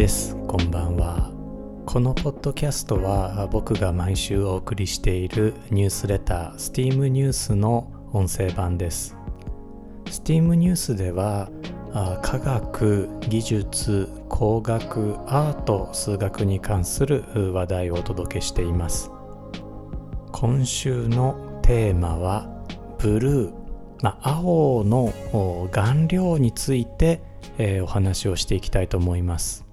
です。こんばんは。このポッドキャストは僕が毎週お送りしているニュースレター STEAM ニュースの音声版です。STEAM ニュースでは科学技術工学アート数学に関する話題をお届けしています。今週のテーマはブルー、まあ、青の顔料について、えー、お話をしていきたいと思います。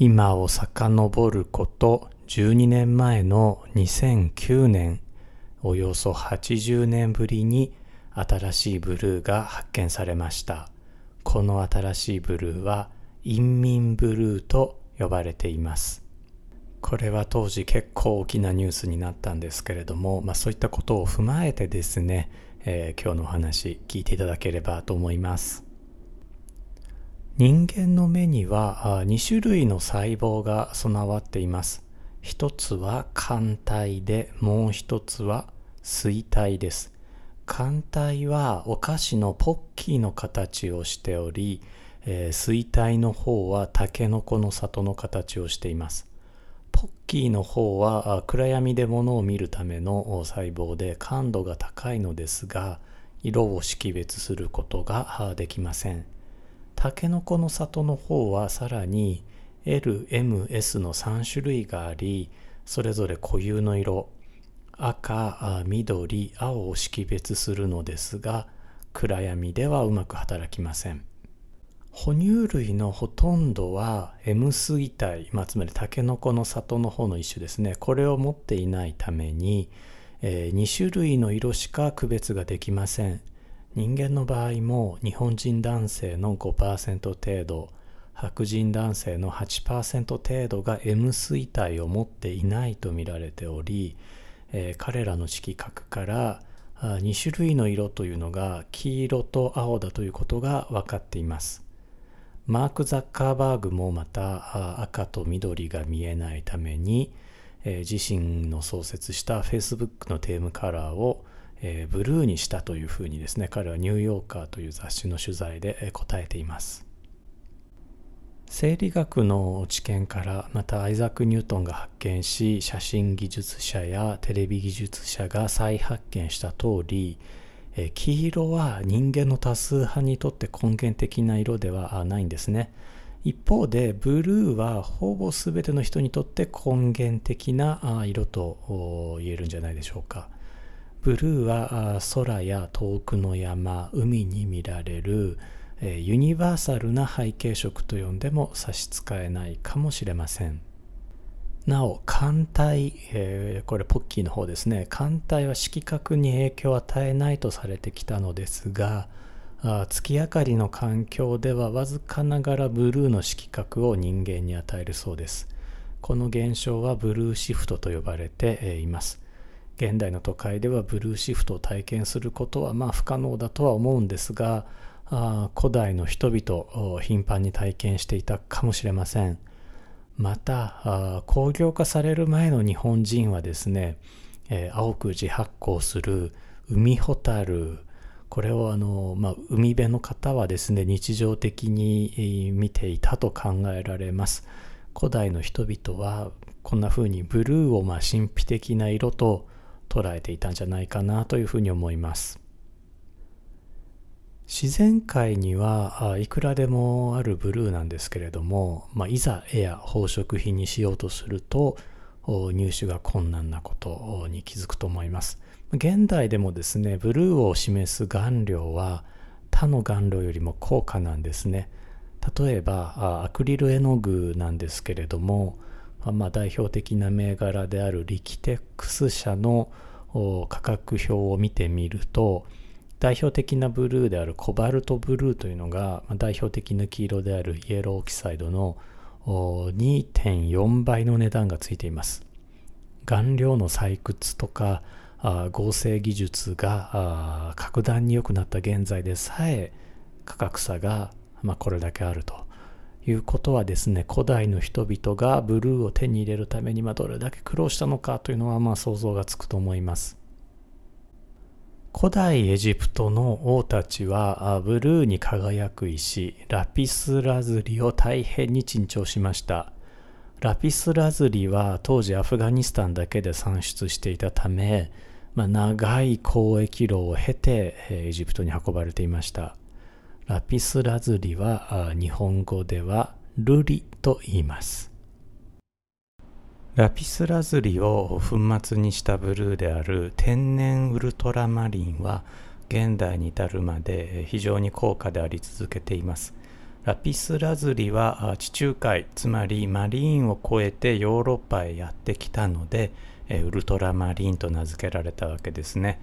今を遡ること12年前の2009年およそ80年ぶりに新しいブルーが発見されました。この新しいブルーは陰民ブルーと呼ばれています。これは当時結構大きなニュースになったんですけれども、まあ、そういったことを踏まえてですね、えー、今日のお話聞いていただければと思います。人間の目には2種類の細胞が備わっています。一つは肝体でもう一つは水体です。肝体はお菓子のポッキーの形をしており、えー、水体の方はタケノコの里の形をしています。ポッキーの方は暗闇で物を見るための細胞で感度が高いのですが色を識別することができません。タケノコの里の方はさらに LMS の3種類がありそれぞれ固有の色赤緑青を識別するのですが暗闇ではうまく働きません。哺乳類のほとんどは M 水体、まあ、つまりタケノコの里の方の一種ですね。これを持っていないために、えー、2種類の色しか区別ができません。人間の場合も日本人男性の5%程度白人男性の8%程度が M 水体を持っていないと見られており、えー、彼らの色覚から2種類の色というのが黄色と青だということが分かっています。マーク・ザッカーバーグもまた赤と緑が見えないために、えー、自身の創設した Facebook のテームカラーを、えー、ブルーにしたというふうにですね彼はニューヨーカーという雑誌の取材で答えています生理学の知見からまたアイザック・ニュートンが発見し写真技術者やテレビ技術者が再発見した通りえ黄色は人間の多数派にとって根源的な色ではないんですね。一方でブルーはほぼ全ての人にとって根源的な色と言えるんじゃないでしょうか。ブルーは空や遠くの山、海に見られるユニバーサルな背景色と呼んでも差し支えないかもしれません。なお、艦隊、えー、これポッキーの方ですね。艦隊は色覚に影響を与えないとされてきたのですが、あ月明かりの環境ではわずかながらブルーの色覚を人間に与えるそうです。この現象はブルーシフトと呼ばれています。現代の都会ではブルーシフトを体験することはまあ不可能だとは思うんですが、あ古代の人々を頻繁に体験していたかもしれません。また工業化される前の日本人はですね、えー、青く自発光する海ホタルこれをあの、まあ、海辺の方はですね日常的に見ていたと考えられます古代の人々はこんな風にブルーをまあ神秘的な色と捉えていたんじゃないかなというふうに思います。自然界にはいくらでもあるブルーなんですけれども、まあ、いざ絵や宝飾品にしようとすると入手が困難なことに気づくと思います。現代でもですねブルーを示す顔料は他の顔料よりも高価なんですね。例えばアクリル絵の具なんですけれども、まあ、代表的な銘柄であるリキテックス社の価格表を見てみると代表的なブルーであるコバルトブルーというのが代表的な黄色であるイエローオキサイドの2.4倍の値段がついています。顔料の採掘とか合成技術が格段に良くなった現在でさえ価格差がまこれだけあると。いうことはですね古代の人々がブルーを手に入れるためにどれだけ苦労したのかというのはまあ想像がつくと思います。古代エジプトの王たちはブルーに輝く石ラピスラズリを大変に珍重しました。ラピスラズリは当時アフガニスタンだけで産出していたため、まあ、長い交易路を経てエジプトに運ばれていました。ラピスラズリは日本語ではルリと言いますラピスラズリを粉末にしたブルーである天然ウルトラマリンは現代に至るまで非常に高価であり続けています。ラピスラズリは地中海つまりマリーンを越えてヨーロッパへやってきたのでウルトラマリンと名付けられたわけですね。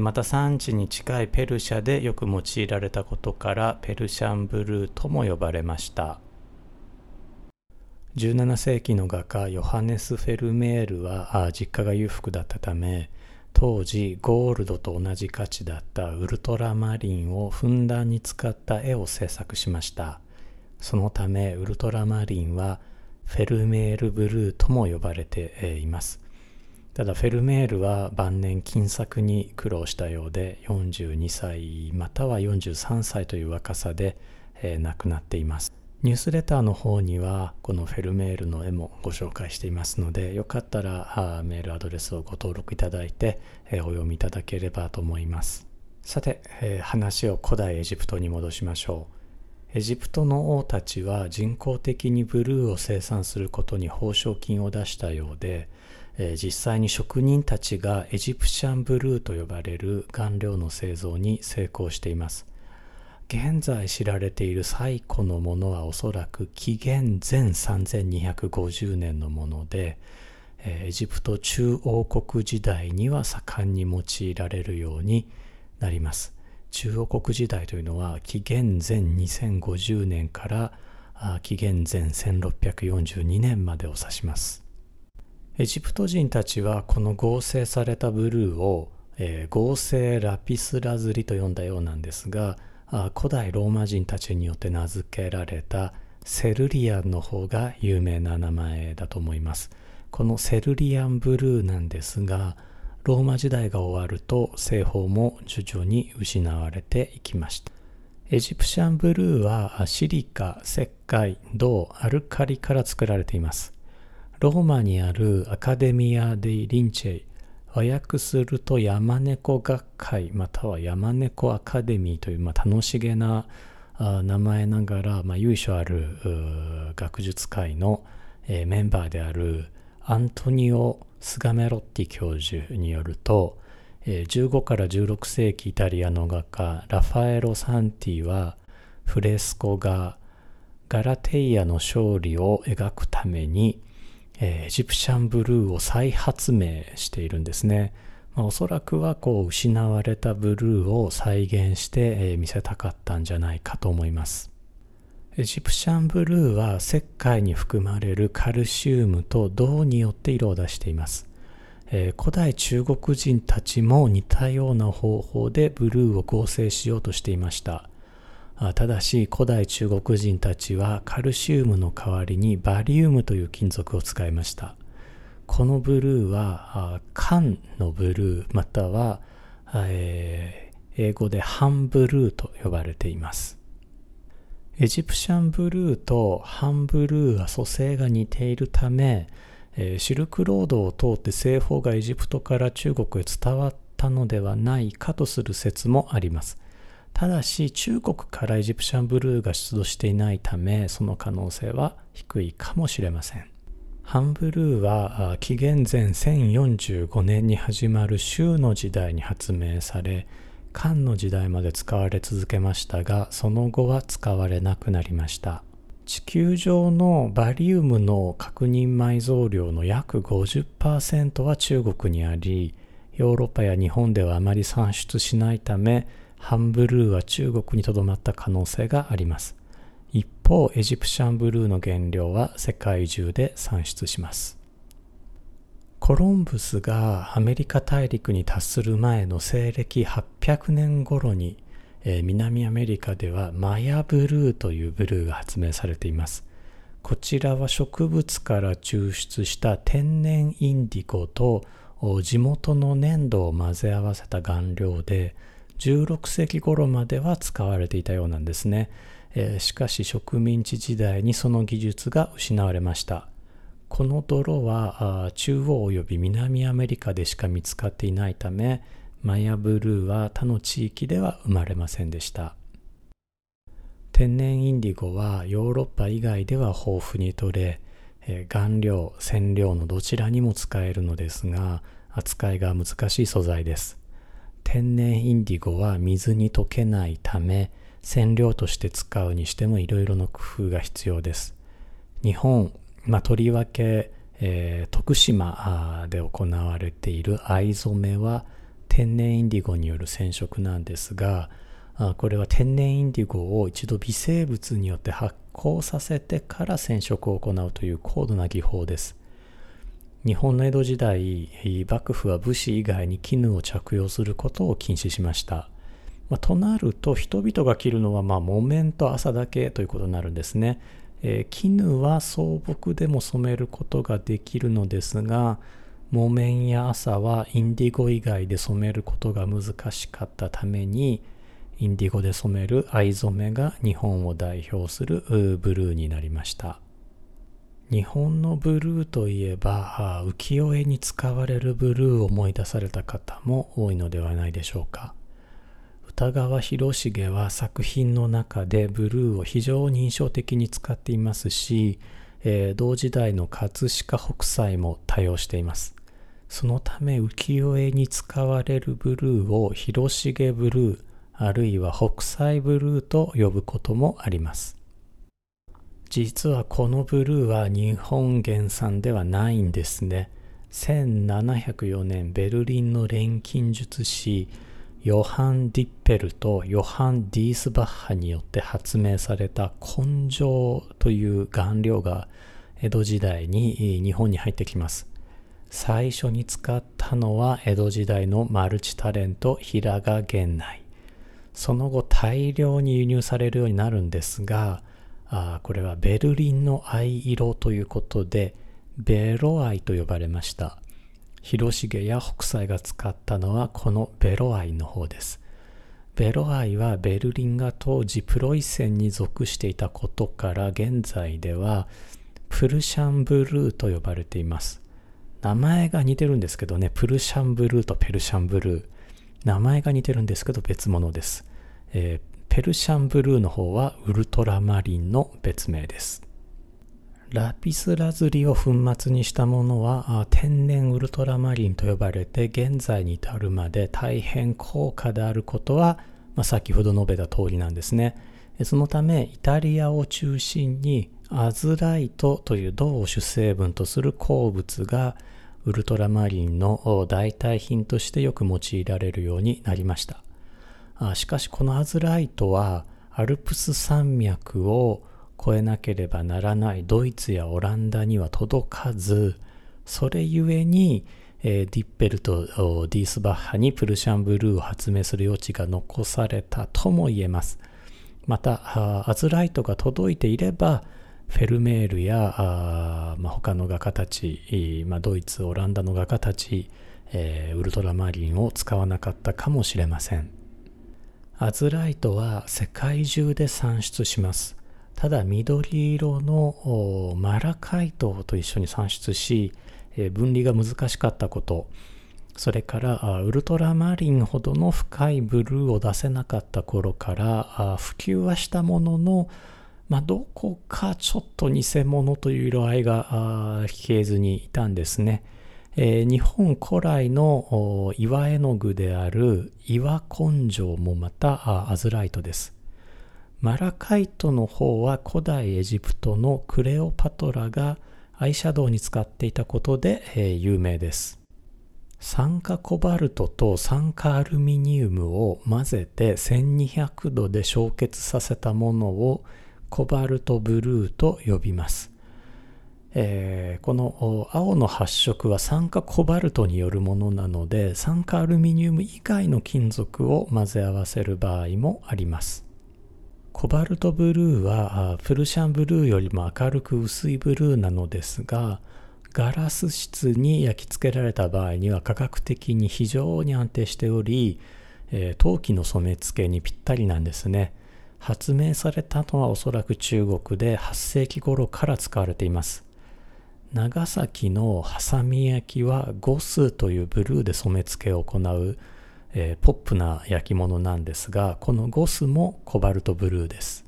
また産地に近いペルシャでよく用いられたことからペルシャンブルーとも呼ばれました。17世紀の画家ヨハネス・フェルメールは実家が裕福だったため当時ゴールドと同じ価値だったウルトラマリンをふんだんに使った絵を制作しました。そのためウルトラマリンはフェルメールブルーとも呼ばれています。ただフェルメールは晩年金策に苦労したようで42歳または43歳という若さで亡くなっています。ニュースレターの方にはこのフェルメールの絵もご紹介していますのでよかったらメールアドレスをご登録いただいてお読みいただければと思います。さて話を古代エジプトに戻しましょう。エジプトの王たちは人工的にブルーを生産することに報奨金を出したようで実際に職人たちがエジプシャンブルーと呼ばれる顔料の製造に成功しています。現在知られている最古のものはおそらく紀元前3250年のものでエジプト中王国時代には盛んに用いられるようになります。中王国時代というのは紀元前2050年から紀元前1642年までを指します。エジプト人たちはこの合成されたブルーを、えー、合成ラピスラズリと呼んだようなんですが古代ローマ人たちによって名付けられたセルリアンの方が有名な名前だと思います。このセルリアンブルーなんですがローマ時代が終わると製法も徐々に失われていきました。エジプシャンブルーはシリカ、石灰、銅、アルカリから作られています。ローマにあるアカデミア・デイ・リンチェイ和訳すると山猫学会または山猫アカデミーという、まあ、楽しげな名前ながら、まあ、由緒ある学術会の、えー、メンバーであるアントニオ・スガメロッティ教授によると、えー、15から16世紀イタリアの画家ラファエロ・サンティはフレスコ画ガラテイアの勝利を描くためにえエジプシャンブルーを再発明しているんですね。まあ、おそらくはこう失われたブルーを再現してえ見せたかったんじゃないかと思います。エジプシャンブルーは石灰に含まれるカルシウムと銅によって色を出しています。えー、古代中国人たちも似たような方法でブルーを合成しようとしていました。ただし古代中国人たちはカルシウムの代わりにバリウムという金属を使いました。このブルーは缶のブルーまたは、えー、英語でハンブルーと呼ばれています。エジプシャンブルーとハンブルーは組成が似ているため、シルクロードを通って製法がエジプトから中国へ伝わったのではないかとする説もあります。ただし中国からエジプシャンブルーが出土していないためその可能性は低いかもしれません。ハンブルーは紀元前1045年に始まる州の時代に発明され漢の時代まで使われ続けましたがその後は使われなくなりました。地球上のバリウムの確認埋蔵量の約50%は中国にありヨーロッパや日本ではあまり産出しないためハンブルーは中国にとどまった可能性があります。一方、エジプシャンブルーの原料は世界中で産出します。コロンブスがアメリカ大陸に達する前の西暦800年頃に、えー、南アメリカではマヤブルーというブルーが発明されています。こちらは植物から抽出した天然インディゴと地元の粘土を混ぜ合わせた顔料で16世紀頃までは使われていたようなんですね、えー、しかし植民地時代にその技術が失われました。この泥は中央及び南アメリカでしか見つかっていないためマヤブルーは他の地域では生まれませんでした。天然インディゴはヨーロッパ以外では豊富に取れえ顔料染料のどちらにも使えるのですが扱いが難しい素材です。天然インディゴは水に溶けないため染料として使うにしてもいろいろな工夫が必要です。日本まあ、とりわけ、えー、徳島で行われている藍染めは天然インディゴによる染色なんですがこれは天然インディゴを一度微生物によって発酵させてから染色を行うという高度な技法です。日本の江戸時代幕府は武士以外に絹を着用することを禁止しました、まあ、となると人々が着るのはまあ木綿と麻だけということになるんですね。えー、絹は草木でも染めることができるのですが木綿や麻はインディゴ以外で染めることが難しかったためにインディゴで染める藍染めが日本を代表するブルーになりました。日本のブルーといえば浮世絵に使われるブルーを思い出された方も多いのではないでしょうか歌川広重は作品の中でブルーを非常に印象的に使っていますし、えー、同時代の葛飾北斎も多用しています。そのため浮世絵に使われるブルーを広重ブルーあるいは北斎ブルーと呼ぶこともあります。実はこのブルーは日本原産ではないんですね。1704年ベルリンの錬金術師ヨハン・ディッペルとヨハン・ディースバッハによって発明された根性という顔料が江戸時代に日本に入ってきます。最初に使ったのは江戸時代のマルチタレント平賀源内。その後大量に輸入されるようになるんですが、あこれはベルリンの藍色ということでベロ藍と呼ばれました。広重や北斎が使ったのはこのベロアイの方です。ベロアイはベルリンが当時プロイセンに属していたことから現在ではプルシャンブルーと呼ばれています。名前が似てるんですけどね、プルシャンブルーとペルシャンブルー。名前が似てるんですけど別物です。えー、ペルシャンブルーの方はウルトラマリンの別名です。ラピスラズリを粉末にしたものは天然ウルトラマリンと呼ばれて現在に至るまで大変高価であることは、まあ、先ほど述べた通りなんですね。そのためイタリアを中心にアズライトという銅を主成分とする鉱物がウルトラマリンの代替品としてよく用いられるようになりました。しかしこのアズライトはアルプス山脈を超えなければならない。ドイツやオランダには届かずそれゆえに、えー、ディッペルとディースバッハにプルシャンブルーを発明する余地が残されたとも言えます。またアズライトが届いていればフェルメールやあ、まあ、他の画家たち、まあ、ドイツオランダの画家たち、えー、ウルトラマリンを使わなかったかもしれません。アズライトは世界中で産出しますただ緑色のマラカイトと一緒に産出し、分離が難しかったことそれからウルトラマリンほどの深いブルーを出せなかった頃から普及はしたものの、まあ、どこかちょっと偽物という色合いが消えずにいたんですね。えー、日本古来の岩絵の具である岩根性もまたアズライトです。マラカイトの方は古代エジプトのクレオパトラがアイシャドウに使っていたことで、えー、有名です。酸化コバルトと酸化アルミニウムを混ぜて1200度で焼結させたものをコバルトブルーと呼びます。えー、この青の発色は酸化コバルトによるものなので酸化アルミニウム以外の金属を混ぜ合わせる場合もあります。コバルトブルーはプルシャンブルーよりも明るく薄いブルーなのですがガラス質に焼き付けられた場合には価格的に非常に安定しており、えー、陶器の染め付けにぴったりなんですね。発明されたのはおそらく中国で8世紀頃から使われています。長崎のハサミ焼きはゴスというブルーで染め付けを行う、えー、ポップな焼き物なんですが、このゴスもコバルトブルーです。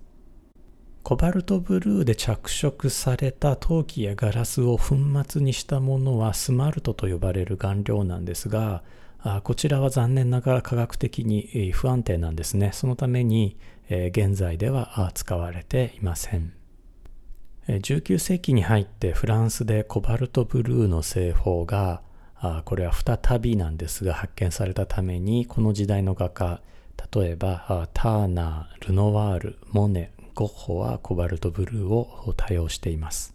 コバルトブルーで着色された陶器やガラスを粉末にしたものはスマルトと呼ばれる顔料なんですがあ、こちらは残念ながら科学的に不安定なんですね。そのためにえ現在では使われていません。19世紀に入ってフランスでコバルトブルーの製法がこれは再びなんですが発見されたためにこの時代の画家例えばターナールノワールモネゴッホはコバルトブルーを多用しています。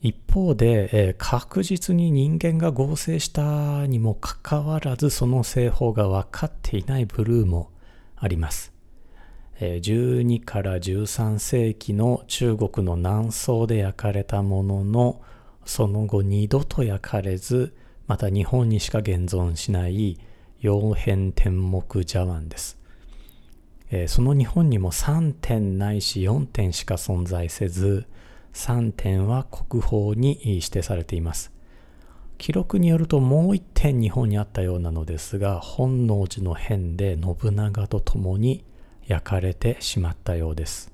一方で、えー、確実に人間が合成したにもかかわらずその製法が分かっていないブルーもあります。12から13世紀の中国の南宋で焼かれたもののその後二度と焼かれずまた日本にしか現存しない曜変天目茶碗です。えー、その日本にも3点ないし4点しか存在せず3点は国宝に指定されています記録によるともう1点日本にあったようなのですが本能寺の変で信長と共に焼かれてしまったようです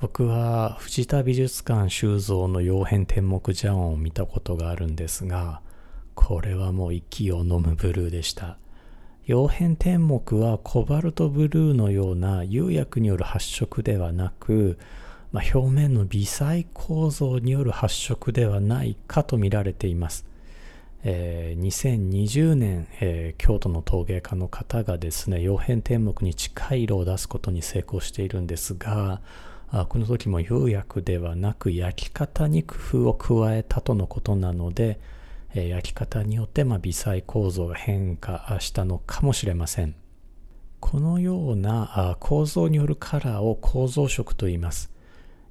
僕は藤田美術館収蔵の曜変天目茶碗を見たことがあるんですがこれはもう息を飲むブルーでした曜変天目はコバルトブルーのような釉薬による発色ではなく、まあ、表面の微細構造による発色ではないかと見られています。えー、2020年、えー、京都の陶芸家の方がですね曜変天目に近い色を出すことに成功しているんですがあこの時も釉薬ではなく焼き方に工夫を加えたとのことなので、え焼き方によって、まあ、微細構造が変化したのかもしれません。このような構造によるカラーを構造色と言います。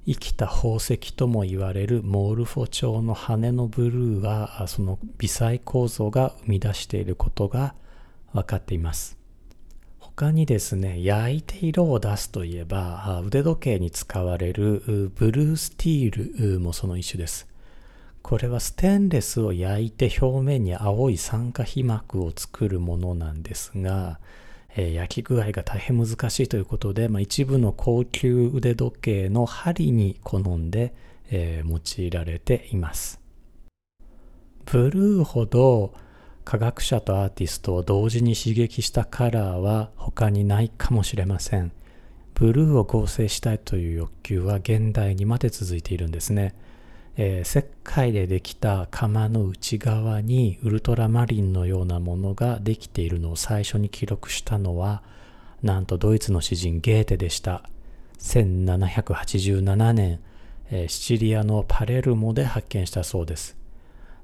生きた宝石とも言われるモールフォ調の羽のブルーはその微細構造が生み出していることが分かっています。他にですね、焼いて色を出すといえば腕時計に使われるブルースティールもその一種です。これはステンレスを焼いて表面に青い酸化皮膜を作るものなんですが、えー、焼き具合が大変難しいということで、まあ、一部の高級腕時計の針に好んで、えー、用いられています。ブルーほど科学者とアーティストを同時に刺激したカラーは他にないかもしれません。ブルーを合成したいという欲求は現代にまで続いているんですね。えー、石灰でできた釜の内側にウルトラマリンのようなものができているのを最初に記録したのはなんとドイツの詩人ゲーテでした。1787年、えー、シチリアのパレルモで発見したそうです。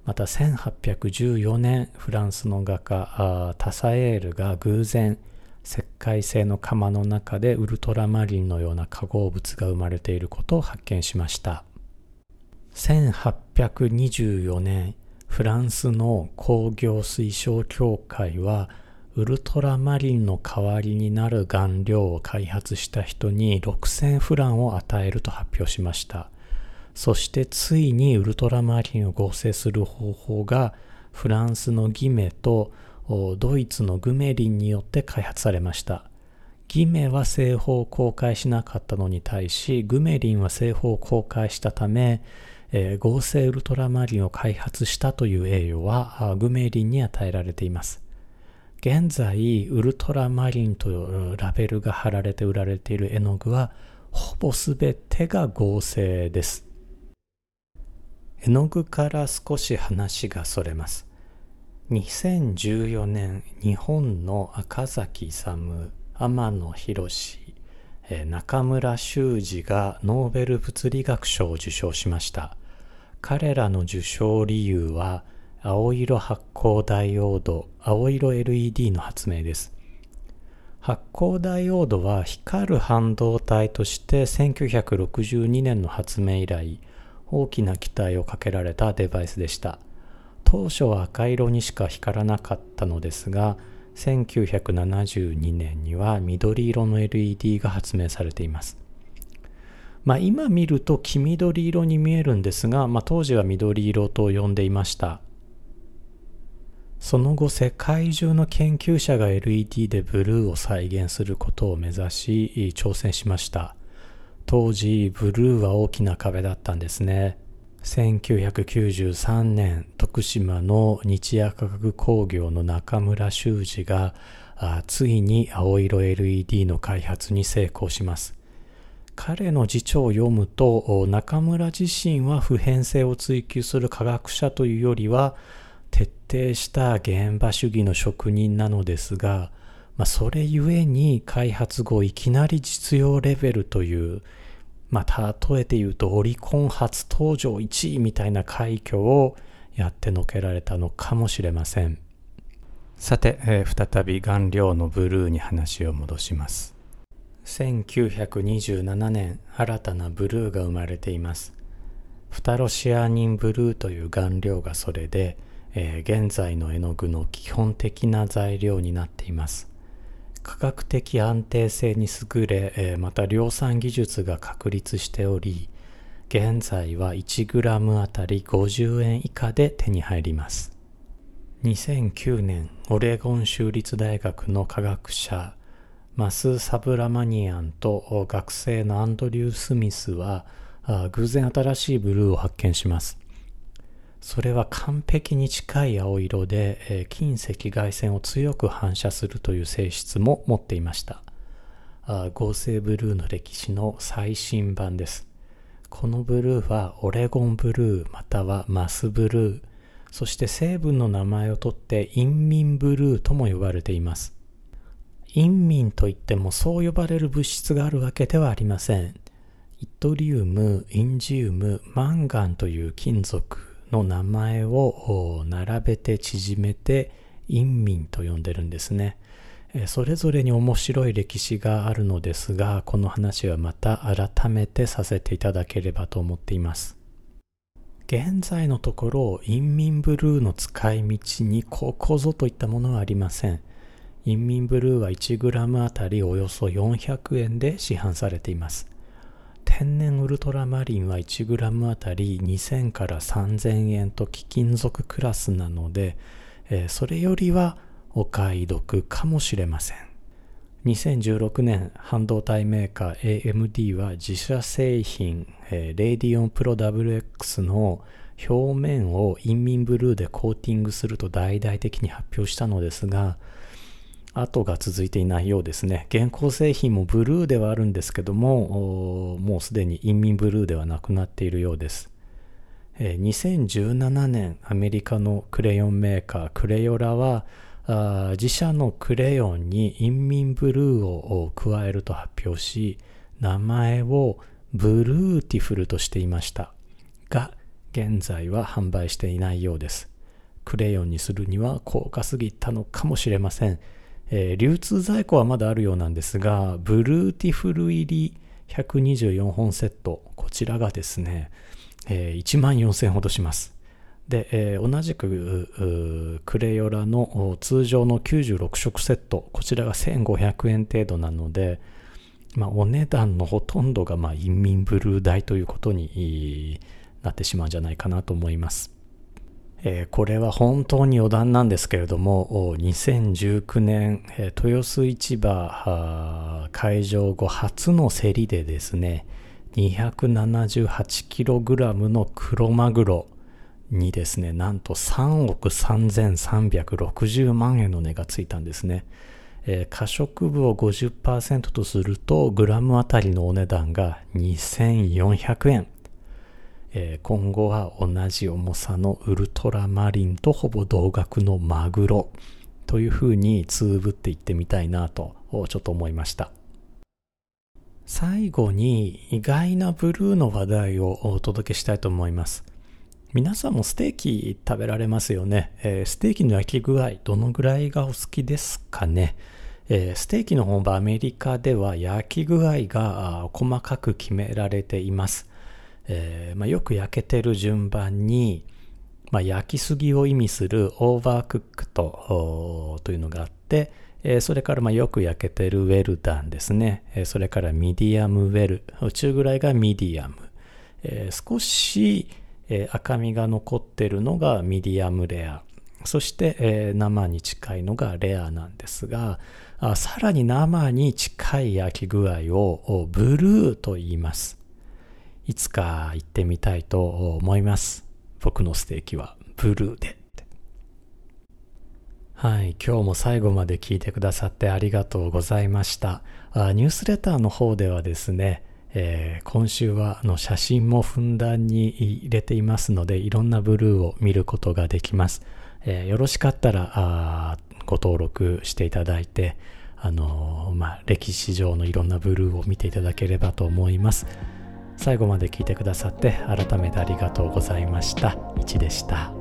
また1814年フランスの画家タサエールが偶然石灰製の釜の中でウルトラマリンのような化合物が生まれていることを発見しました。1824年フランスの工業推奨協会はウルトラマリンの代わりになる顔料を開発した人に6000フランを与えると発表しました。そしてついにウルトラマリンを合成する方法がフランスのギメとドイツのグメリンによって開発されました。ギメは製法を公開しなかったのに対しグメリンは製法を公開したためえー、合成ウルトラマリンを開発したという栄誉はグメリンに与えられています。現在、ウルトラマリンというラベルが貼られて売られている絵の具は、ほぼすべてが合成です。絵の具から少し話がそれます。2014年、日本の赤崎勇、天野博中村修二がノーベル物理学賞を受賞しました。彼らの受賞理由は青色発光ダイオード、青色 LED の発明です。発光ダイオードは光る半導体として1962年の発明以来、大きな期待をかけられたデバイスでした当初は赤色にしか光らなかったのですが1972年には緑色の LED が発明されていますまあ、今見ると黄緑色に見えるんですが、まあ、当時は緑色と呼んでいました。その後世界中の研究者が LED でブルーを再現することを目指し挑戦しました。当時ブルーは大きな壁だったんですね。1993年徳島の日夜科学工業の中村修二がついに青色 LED の開発に成功します。彼の辞書を読むと中村自身は普遍性を追求する科学者というよりは徹底した現場主義の職人なのですがまあ、それゆえに開発後いきなり実用レベルという、まあ、例えて言うとオリコン初登場1位みたいな快挙をやってのけられたのかもしれません。さて、えー、再び顔料のブルーに話を戻します。1927年新たなブルーが生まれていますフタロシアニンブルーという顔料がそれで、えー、現在の絵の具の基本的な材料になっています価格的安定性に優れえ、また量産技術が確立しており、現在は 1g あたり50円以下で手に入ります。2009年、オレゴン州立大学の科学者、マス・サブラマニアンと学生のアンドリュー・スミスは、偶然新しいブルーを発見します。それは完璧に近い青色で、え近赤外線を強く反射するという性質も持っていました。合成ブルーの歴史の最新版です。このブルーはオレゴンブルーまたはマスブルーそして成分の名前を取って陰民ブルーとも呼ばれています。陰民といってもそう呼ばれる物質があるわけではありませんイトリウム、インジウム、マンガンという金属の名前を並べて縮めて陰民と呼んでるんですね。それぞれに面白い歴史があるのですが、この話はまた改めてさせていただければと思っています。現在のところ、陰民ブルーの使い道にここぞといったものはありません。陰民ブルーは 1g あたりおよそ400円で市販されています。天然ウルトラマリンは 1g あたり2000から3000円と貴金属クラスなので、えー、それよりはお買い得かもしれません。2016年、半導体メーカー AMD は自社製品、えー、 Radeon Pro WX の表面をインミンブルーでコーティングすると大々的に発表したのですが、後が続いていないようですね。現行製品もブルーではあるんですけども、もうすでにインミンブルーではなくなっているようです。2017年、アメリカのクレヨンメーカー Crayola は、自社のクレヨンにインミンブルーを加えると発表し、名前を Bluetiful としていました。が、現在は販売していないようです。クレヨンにするには高価すぎたのかもしれません。えー、流通在庫はまだあるようなんですが、 Bluetiful 入り124本セット、こちらがですね、えー、1万4000ほどします。で、えー、同じくクレヨラの通常の96色セット、こちらが1500円程度なので、まあ、お値段のほとんどが、まあ、インミンブルー代ということになってしまうんじゃないかなと思います。えー、これは本当に余談なんですけれども、2019年、えー、豊洲市場開場後初の競りでですね、278kg の黒マグロにですね、なんと3億3360万円の値がついたんですね。えー、可食部を50%とすると、グラムあたりのお値段が2400円。え、今後は同じ重さのウルトラマリンとほぼ同額のマグロというふうにつぶっていってみたいなとちょっと思いました。最後に意外なブルーの話題をお届けしたいと思います。皆さんもステーキ食べられますよね？えー、ステーキの焼き具合、どのぐらいがお好きですかね？えー、ステーキの本場アメリカでは焼き具合が細かく決められています。えーまあ、よく焼けてる順番に、まあ、焼きすぎを意味するオーバークックとというのがあって、えー、それからまあよく焼けてるウェルダンですね、えー、それからミディアムウェル中ぐらいがミディアム、え、少し、え、赤みが残ってるのがミディアムレア。そして、え、生に近いのがレアなんですがあさらに生に近い焼き具合をブルーと言います。いつか行ってみたいと思います僕のステーキはブルーではい今日も最後まで聞いてくださってありがとうございましたあニュースレターの方ではですねえー、今週はあの写真もふんだんに入れていますのでいろんなブルーを見ることができます。えー、よろしかったらあご登録していただいて、あのー、まあ、歴史上のいろんなブルーを見ていただければと思います。最後まで聞いてくださって改めてありがとうございました。1でした。